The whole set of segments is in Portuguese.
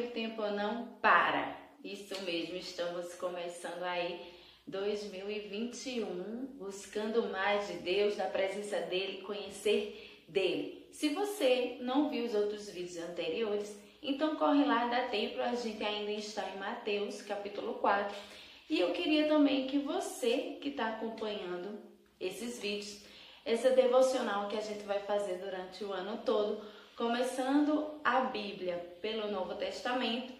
o tempo não para. Isso mesmo, estamos começando aí 2021, buscando mais de Deus, na presença dele, conhecer dele. Se você não viu os outros vídeos anteriores, então corre lá, dá tempo, a gente ainda está em Mateus, capítulo 4. E eu queria também que você que está acompanhando esses vídeos, essa devocional que a gente vai fazer durante o ano todo, começando a Bíblia pelo Novo Testamento,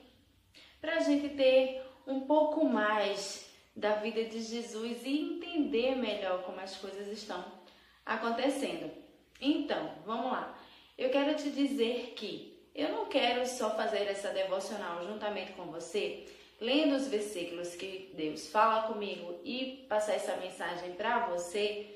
para a gente ter um pouco mais da vida de Jesus e entender melhor como as coisas estão acontecendo. Então, vamos lá. Eu quero te dizer que eu não quero só fazer essa devocional juntamente com você, lendo os versículos que Deus fala comigo e passar essa mensagem para você,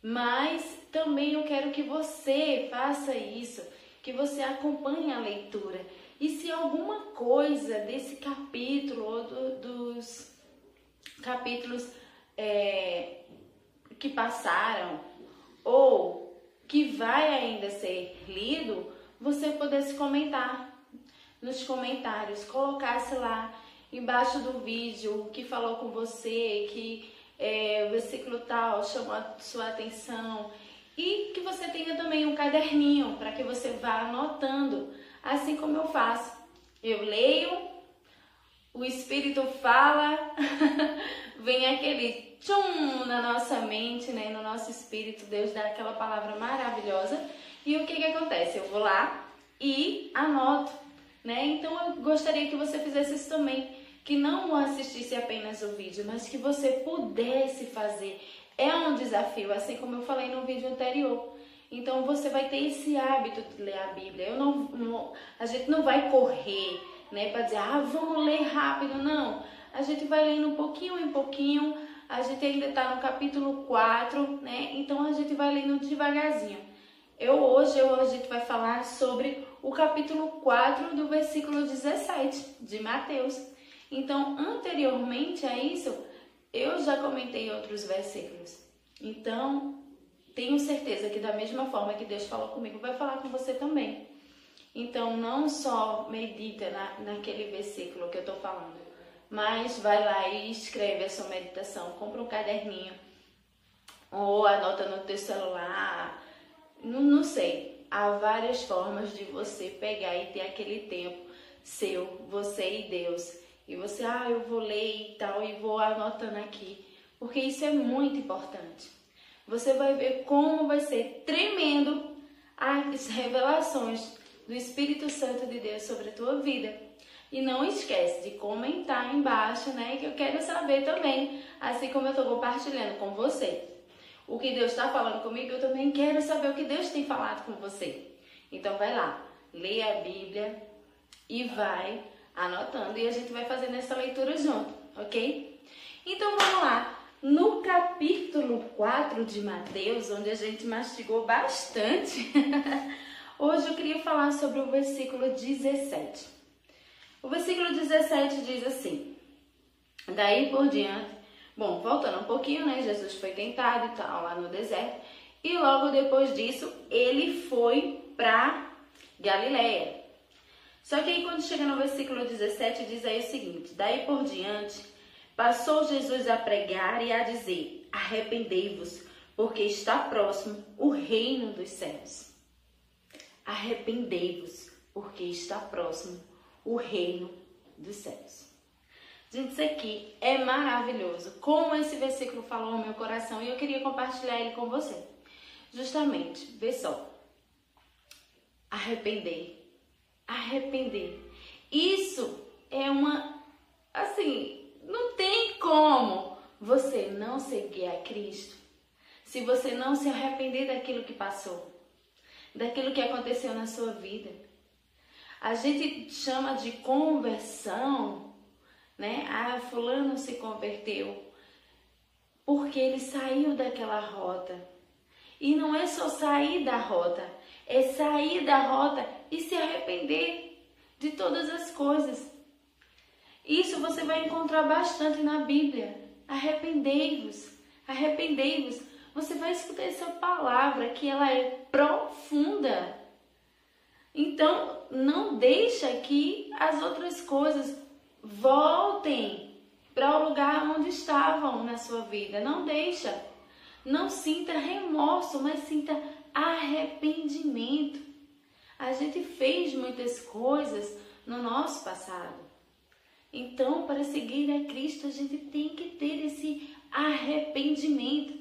mas também eu quero que você faça isso, que você acompanhe a leitura. E se alguma coisa desse capítulo ou do, dos capítulos é, que passaram ou que vai ainda ser lido, você pudesse comentar nos comentários, colocasse lá embaixo do vídeo o que falou com você, que é, o versículo tal chamou a sua atenção e que você tenha também um caderninho para que você vá anotando, assim como eu faço. Eu leio, o Espírito fala, vem aquele tchum na nossa mente, né, no nosso espírito, Deus dá aquela palavra maravilhosa. E o que que acontece? Eu vou lá e anoto, né? Então eu gostaria que você fizesse isso também, que não assistisse apenas o vídeo, mas que você pudesse fazer. É um desafio, assim como eu falei no vídeo anterior. Então você vai ter esse hábito de ler a Bíblia. Eu não, não a gente não vai correr, né, para dizer, ah, vamos ler rápido, não. A gente vai lendo um pouquinho em pouquinho. A gente ainda está no capítulo 4, né? Então a gente vai lendo devagarzinho. Eu hoje eu, a gente vai falar sobre o capítulo 4 do versículo 17 de Mateus. Então, anteriormente a isso, eu já comentei outros versículos. Então, tenho certeza que da mesma forma que Deus falou comigo, vai falar com você também. Então, não só medita na, naquele versículo que eu estou falando, mas vai lá e escreve a sua meditação, compra um caderninho, ou anota no teu celular, não, não sei. Há várias formas de você pegar e ter aquele tempo seu, você e Deus. E você, ah, eu vou ler e tal, e vou anotando aqui. Porque isso é muito importante. Você vai ver como vai ser tremendo as revelações do Espírito Santo de Deus sobre a tua vida. E não esquece de comentar embaixo, né? Que eu quero saber também, assim como eu estou compartilhando com você. O que Deus está falando comigo, eu também quero saber o que Deus tem falado com você. Então vai lá, lê a Bíblia e vai anotando e a gente vai fazendo essa leitura junto, ok? Então vamos lá. No capítulo 4 de Mateus, onde a gente mastigou bastante, hoje eu queria falar sobre o versículo 17. O versículo 17 diz assim: Daí por diante, bom, voltando um pouquinho, né? Jesus foi tentado e tal lá no deserto, e logo depois disso ele foi para Galiléia. Só que aí quando chega no versículo 17 diz aí o seguinte: Daí por diante Passou Jesus a pregar e a dizer: Arrependei-vos, porque está próximo o reino dos céus. Arrependei-vos, porque está próximo o reino dos céus. Gente, isso aqui é maravilhoso. Como esse versículo falou no meu coração e eu queria compartilhar ele com você. Justamente, vê só. Arrepender. Arrepender. Isso é uma, assim, não tem como você não seguir a Cristo se você não se arrepender daquilo que passou, daquilo que aconteceu na sua vida. A gente chama de conversão, né? Ah, fulano se converteu porque ele saiu daquela rota. E não é só sair da rota, é sair da rota e se arrepender de todas as coisas. Isso você vai encontrar bastante na Bíblia. Arrependei-vos, arrependei-vos. Você vai escutar essa palavra que ela é profunda. Então, não deixa que as outras coisas voltem para o lugar onde estavam na sua vida. Não deixa. Não sinta remorso, mas sinta arrependimento. A gente fez muitas coisas no nosso passado. Então, para seguir a Cristo, a gente tem que ter esse arrependimento.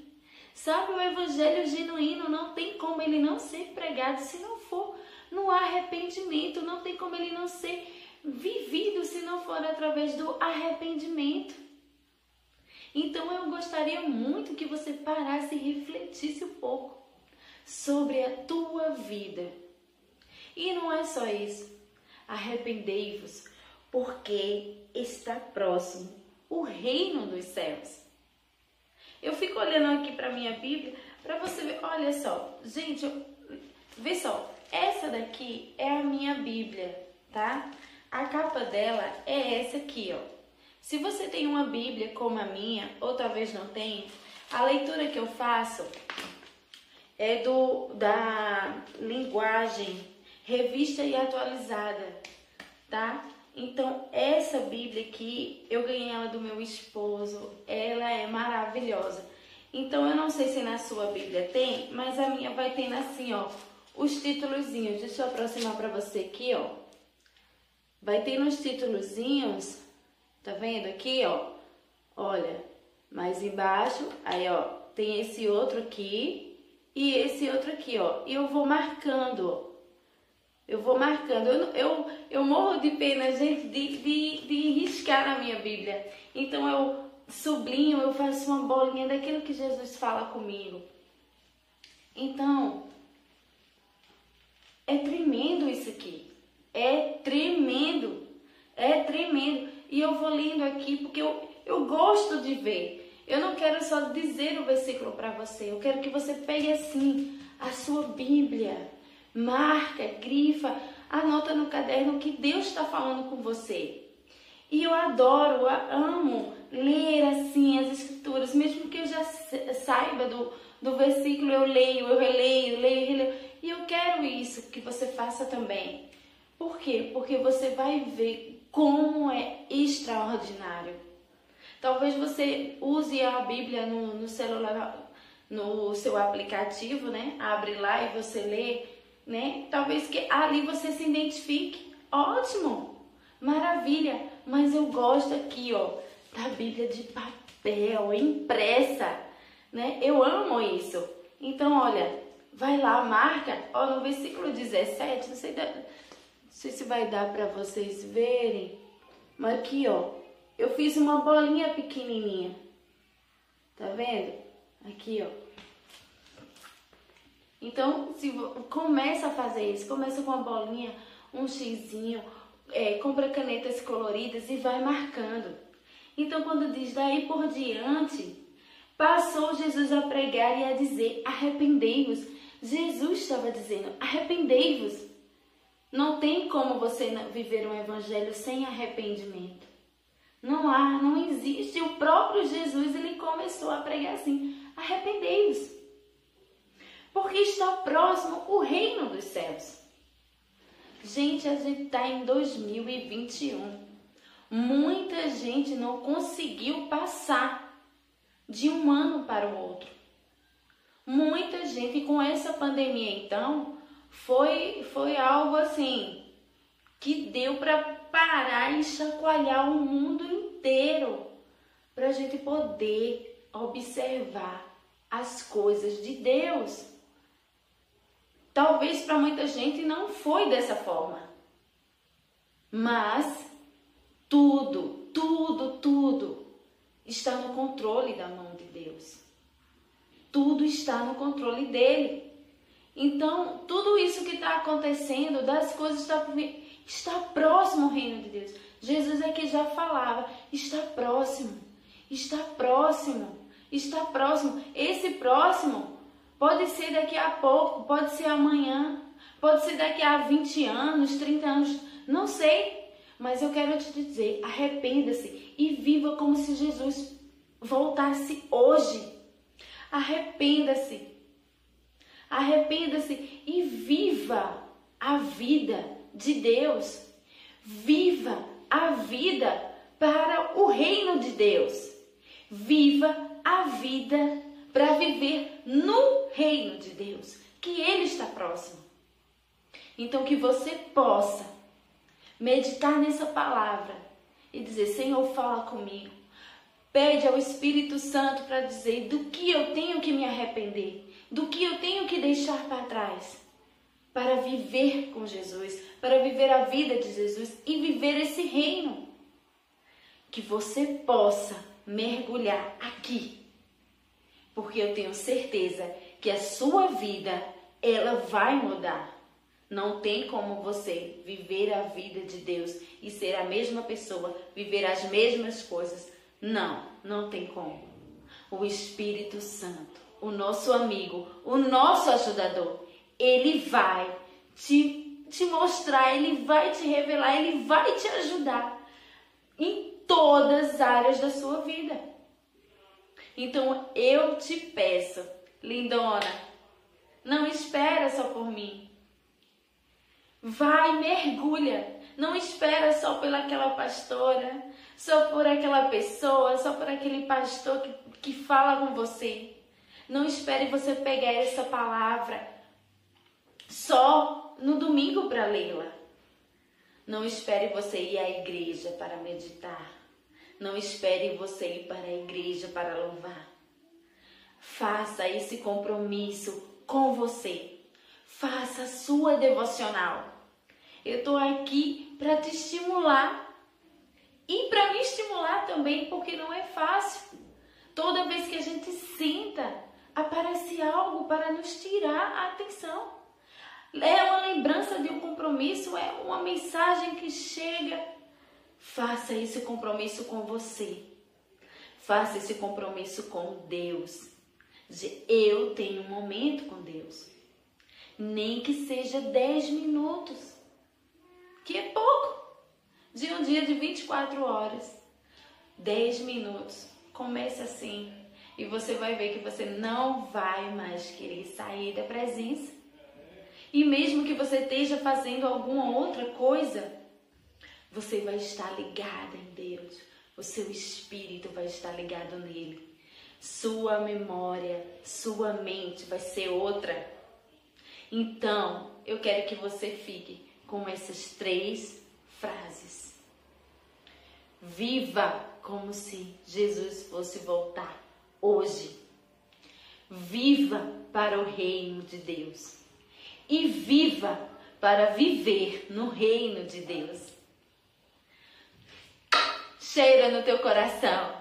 Sabe, o evangelho genuíno não tem como ele não ser pregado se não for no arrependimento, não tem como ele não ser vivido se não for através do arrependimento. Então eu gostaria muito que você parasse e refletisse um pouco sobre a tua vida. E não é só isso. Arrependei-vos, porque está próximo o reino dos céus. Eu fico olhando aqui para minha Bíblia para você ver. Olha só, gente, eu, vê só. Essa daqui é a minha Bíblia, tá? A capa dela é essa aqui, ó. Se você tem uma Bíblia como a minha, ou talvez não tenha, a leitura que eu faço é do da linguagem revista e atualizada, tá? Então, essa Bíblia aqui, eu ganhei ela do meu esposo, ela é maravilhosa. Então, eu não sei se na sua Bíblia tem, mas a minha vai ter assim, ó, os títulozinhos. Deixa eu aproximar para você aqui, ó. Vai ter nos títulozinhos, tá vendo aqui, ó? Olha, mais embaixo, aí, ó, tem esse outro aqui e esse outro aqui, ó. E eu vou marcando. Eu vou marcando. Eu, eu, eu morro de pena, gente, de, de, de riscar na minha Bíblia. Então eu sublinho, eu faço uma bolinha daquilo que Jesus fala comigo. Então, é tremendo isso aqui. É tremendo. É tremendo. E eu vou lendo aqui porque eu, eu gosto de ver. Eu não quero só dizer o versículo para você. Eu quero que você pegue assim a sua Bíblia marca, grifa, anota no caderno o que Deus está falando com você. E eu adoro, eu amo ler assim as escrituras, mesmo que eu já saiba do, do versículo, eu leio, eu releio, leio, releio. E eu quero isso que você faça também. Por quê? Porque você vai ver como é extraordinário. Talvez você use a Bíblia no, no celular, no seu aplicativo, né? Abre lá e você lê né? Talvez que ali você se identifique. Ótimo, maravilha. Mas eu gosto aqui, ó, da Bíblia de papel, impressa, né? Eu amo isso. Então, olha, vai lá, marca, ó, no versículo 17, não sei, não sei se vai dar para vocês verem, mas aqui, ó, eu fiz uma bolinha pequenininha. Tá vendo? Aqui, ó. Então, se começa a fazer isso, começa com uma bolinha, um xizinho, é, compra canetas coloridas e vai marcando. Então, quando diz daí por diante, passou Jesus a pregar e a dizer: arrependei-vos. Jesus estava dizendo: arrependei-vos. Não tem como você viver um evangelho sem arrependimento. Não há, não existe. O próprio Jesus ele começou a pregar assim: arrependei-vos porque está próximo o reino dos céus. Gente, a gente está em 2021. Muita gente não conseguiu passar de um ano para o outro. Muita gente com essa pandemia, então, foi, foi algo assim que deu para parar e chacoalhar o mundo inteiro para a gente poder observar as coisas de Deus. Talvez para muita gente não foi dessa forma. Mas tudo, tudo, tudo está no controle da mão de Deus. Tudo está no controle dele. Então, tudo isso que está acontecendo, das coisas está, está próximo ao reino de Deus. Jesus é que já falava, está próximo, está próximo, está próximo. Esse próximo Pode ser daqui a pouco, pode ser amanhã, pode ser daqui a 20 anos, 30 anos, não sei. Mas eu quero te dizer, arrependa-se e viva como se Jesus voltasse hoje. Arrependa-se. Arrependa-se e viva a vida de Deus. Viva a vida para o reino de Deus. Viva a vida para viver no reino de Deus, que Ele está próximo. Então, que você possa meditar nessa palavra e dizer: Senhor, fala comigo. Pede ao Espírito Santo para dizer do que eu tenho que me arrepender, do que eu tenho que deixar para trás, para viver com Jesus, para viver a vida de Jesus e viver esse reino. Que você possa mergulhar aqui, porque eu tenho certeza que a sua vida ela vai mudar. Não tem como você viver a vida de Deus e ser a mesma pessoa, viver as mesmas coisas. Não, não tem como. O Espírito Santo, o nosso amigo, o nosso ajudador, ele vai te, te mostrar, ele vai te revelar, ele vai te ajudar em todas as áreas da sua vida. Então eu te peço, lindona, não espera só por mim. Vai, mergulha. Não espera só pelaquela pastora, só por aquela pessoa, só por aquele pastor que, que fala com você. Não espere você pegar essa palavra só no domingo para lê-la. Não espere você ir à igreja para meditar. Não espere você ir para a igreja para louvar. Faça esse compromisso com você Faça a sua devocional. Eu estou aqui para te estimular e para me estimular também, porque não é fácil. Toda vez que a gente senta, aparece algo para nos tirar a atenção. É uma lembrança de um compromisso, é uma mensagem que chega. Faça esse compromisso com você. Faça esse compromisso com Deus. De eu tenho um momento com Deus nem que seja 10 minutos, que é pouco, de um dia de 24 horas. 10 minutos. Comece assim e você vai ver que você não vai mais querer sair da presença. E mesmo que você esteja fazendo alguma outra coisa, você vai estar ligada em Deus. O seu espírito vai estar ligado nele. Sua memória, sua mente vai ser outra. Então, eu quero que você fique com essas três frases. Viva como se Jesus fosse voltar hoje. Viva para o reino de Deus. E viva para viver no reino de Deus. Cheira no teu coração